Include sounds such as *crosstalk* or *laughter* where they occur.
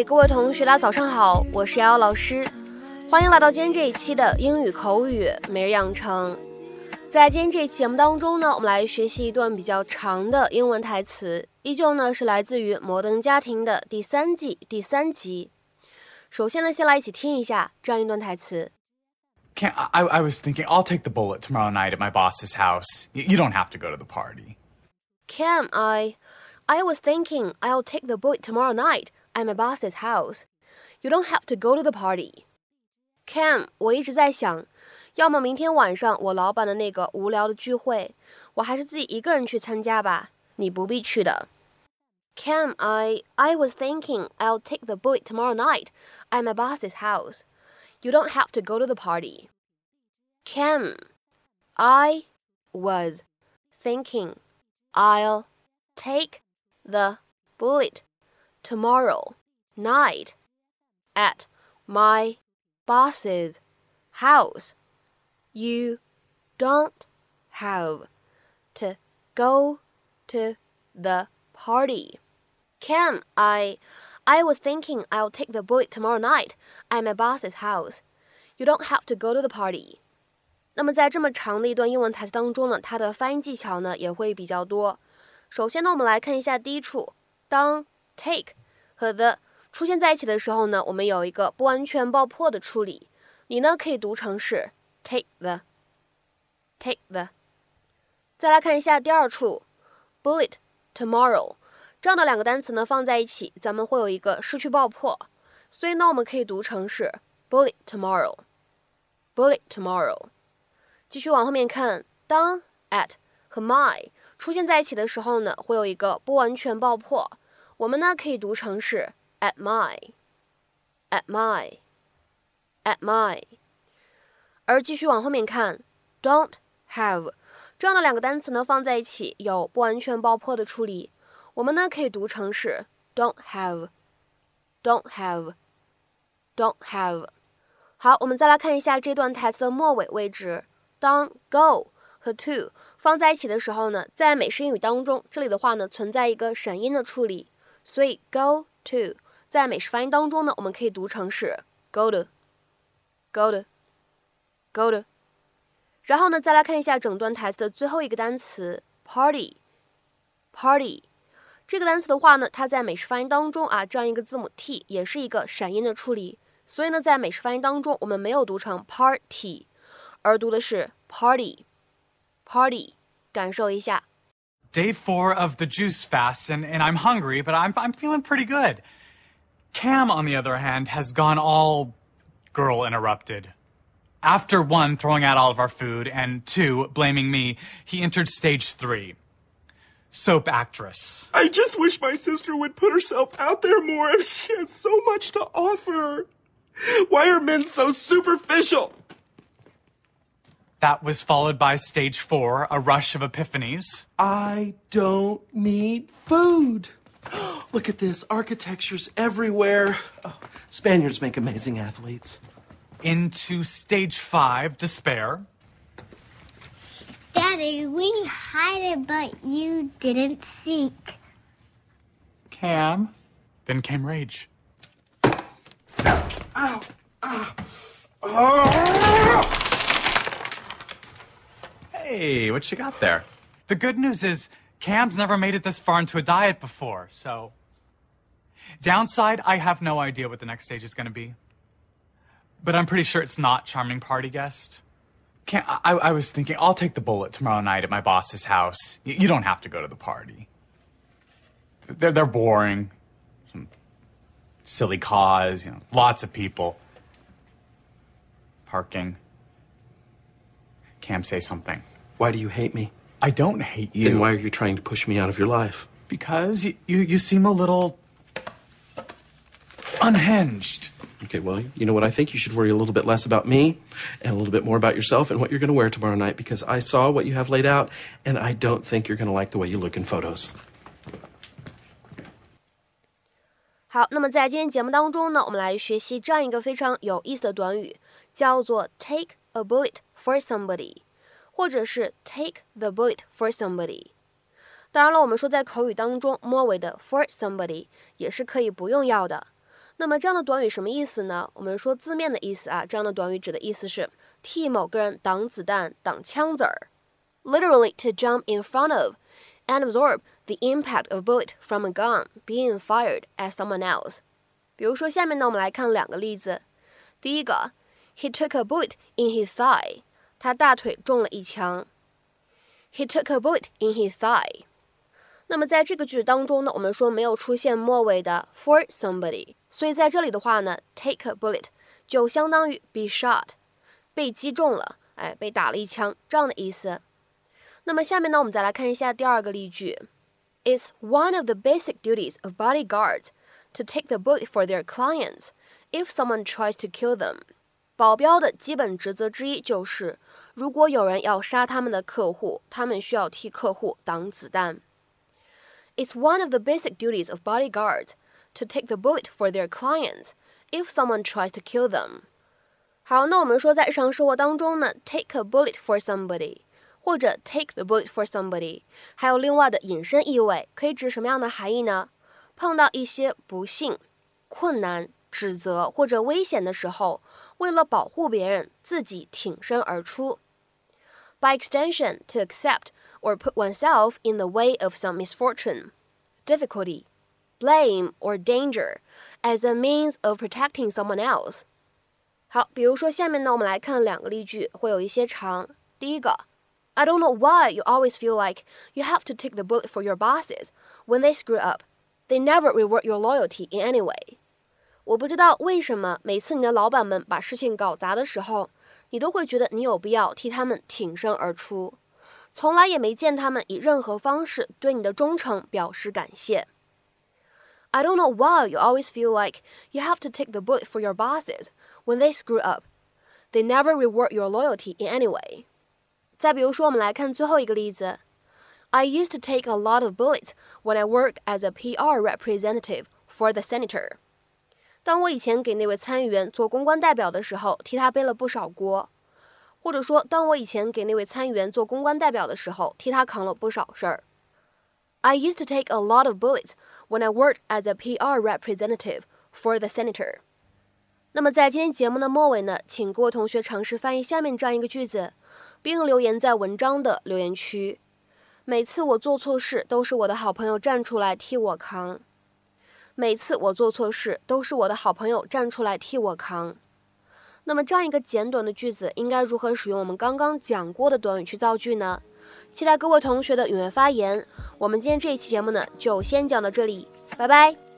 嗨，各位同学，大家早上好，我是瑶瑶老师，欢迎来到今天这一期的英语口语每日养成。在今天这期节目当中呢，我们来学习一段比较长的英文台词，依旧呢是来自于《摩登家庭》的第三季第三集。首先呢，先来一起听一下这样一段台词。Can't, I, I was thinking I'll take the bullet tomorrow night at my boss's house. You, you don't have to go to the party. Cam, I, I was thinking I'll take the bullet tomorrow night at my boss's house. You don't have to go to the party. Cam，我一直在想，要么明天晚上我老板的那个无聊的聚会，我还是自己一个人去参加吧。你不必去的。Cam, I, I was thinking I'll take the bullet tomorrow night at my boss's house. You don't have to go to the party. Cam, I was thinking I'll take the bullet tomorrow night at my boss's house. You don't have to go to the party. Cam I? I was thinking I'll take the bullet tomorrow night at my boss's house. You don't have to go to the party. 那么在这么长的一段英文台词当中呢，它的发音技巧呢也会比较多。首先呢，我们来看一下第一处，当 take 和 the 出现在一起的时候呢，我们有一个不完全爆破的处理。你呢可以读成是 take the，take the。再来看一下第二处，bullet tomorrow。这样的两个单词呢放在一起，咱们会有一个失去爆破，所以呢我们可以读成是 bullet tomorrow，bullet tomorrow。继续往后面看，当 at 和 my 出现在一起的时候呢，会有一个不完全爆破，我们呢可以读成是 at my，at my，at my。而继续往后面看，don't have 这样的两个单词呢放在一起有不完全爆破的处理。我们呢可以读成是 don't have，don't have，don't have。好，我们再来看一下这段台词的末尾位置。当 go 和 to 放在一起的时候呢，在美式英语当中，这里的话呢存在一个闪音的处理，所以 go to 在美式发音当中呢，我们可以读成是 go to，go to，go to。然后呢，再来看一下整段台词的最后一个单词 party，party。这个单词的话呢，它在美式发音当中啊，这样一个字母 t 也是一个闪音的处理，所以呢，在美式发音当中，我们没有读成 party，而读的是 party，party，感受一下。Day four of the juice fast, and, and I'm hungry, but I'm, I'm feeling pretty good. Cam, on the other hand, has gone all girl interrupted. After one, throwing out all of our food, and two, blaming me, he entered stage three soap actress. I just wish my sister would put herself out there more. If *laughs* she has so much to offer. Why are men so superficial? That was followed by stage four, a rush of epiphanies. I don't need food. *gasps* Look at this. Architecture's everywhere. Oh, Spaniards make amazing athletes. Into stage five, despair. Daddy, we hide it, but you didn't seek. Cam. Then came rage. Ow! Ow! Hey, what you got there? The good news is Cam's never made it this far into a diet before, so. Downside, I have no idea what the next stage is going to be. But I'm pretty sure it's not charming party guest. Cam, I, I was thinking I'll take the bullet tomorrow night at my boss's house. You, you don't have to go to the party. They're, they're boring. Some silly cause, you know, lots of people. Parking. Cam, say something. Why do you hate me? I don't hate you. Then why are you trying to push me out of your life? Because you, you, you seem a little unhinged. Okay, well, you know what? I think you should worry a little bit less about me and a little bit more about yourself and what you're going to wear tomorrow night because I saw what you have laid out and I don't think you're going to like the way you look in photos. 好，那么在今天节目当中呢，我们来学习这样一个非常有意思的短语，叫做 take a bullet for somebody， 或者是 take the bullet for somebody。 当然了，我们说在口语当中，末尾的 for somebody 也是可以不用要的。那么这样的短语什么意思呢？我们说字面的意思啊，这样的短语指的意思是替某个人挡子弹、挡枪子儿，literally to jump in front of and absorb the impact of a bullet from a gun being fired at someone else。比如说下面呢，我们来看两个例子。第一个，He took a bullet in his thigh， 他大腿中了一枪。He took a bullet in his thigh。那么在这个句当中呢，我们说没有出现末尾的 for somebody，所以在这里的话呢，take a bullet 就相当于 be shot，被击中了，哎，被打了一枪这样的意思。那么下面呢，我们再来看一下第二个例句：It's one of the basic duties of bodyguards to take the bullet for their clients if someone tries to kill them。 保镖的基本职责之一就是，如果有人要杀他们的客户，他们需要替客户挡子弹。It's one of the basic duties of bodyguards to take the bullet for their clients if someone tries to kill them. 好，那我们说在日常生活当中呢，take a bullet for somebody 或者 take the bullet for somebody，还有另外的引申意味，可以指什么样的含义呢？碰到一些不幸、困难、指责或者危险的时候，为了保护别人，自己挺身而出。By extension, to accept or put oneself in the way of some misfortune, difficulty, blame, or danger as a means of protecting someone else. 好，比如说下面呢，我们来看两个例句，会有一些长。第一个，I don't know why you always feel like you have to take the bullet for your bosses when they screw up. They never reward your loyalty in any way. 我不知道为什么每次你的老板们把事情搞砸的时候，你都会觉得你有必要替他们挺身而出。从来也没见他们以任何方式对你的忠诚表示感谢。I don't know why you always feel like you have to take the bullet for your bosses when they screw up. They never reward your loyalty in any way. 再比如说，我们来看最后一个例子。I used to take a lot of bullets when I worked as a PR representative for the senator. 当我以前给那位参议员做公关代表的时候，替他背了不少锅。或者说，当我以前给那位参议员做公关代表的时候，替他扛了不少事儿。I used to take a lot of bullets when I worked as a PR representative for the senator。那么在今天节目的末尾呢，请各位同学尝试翻译下面这样一个句子，并留言在文章的留言区。每次我做错事，都是我的好朋友站出来替我扛。每次我做错事，都是我的好朋友站出来替我扛。那么这样一个简短的句子，应该如何使用我们刚刚讲过的短语去造句呢？期待各位同学的踊跃发言。我们今天这一期节目呢，就先讲到这里，拜拜。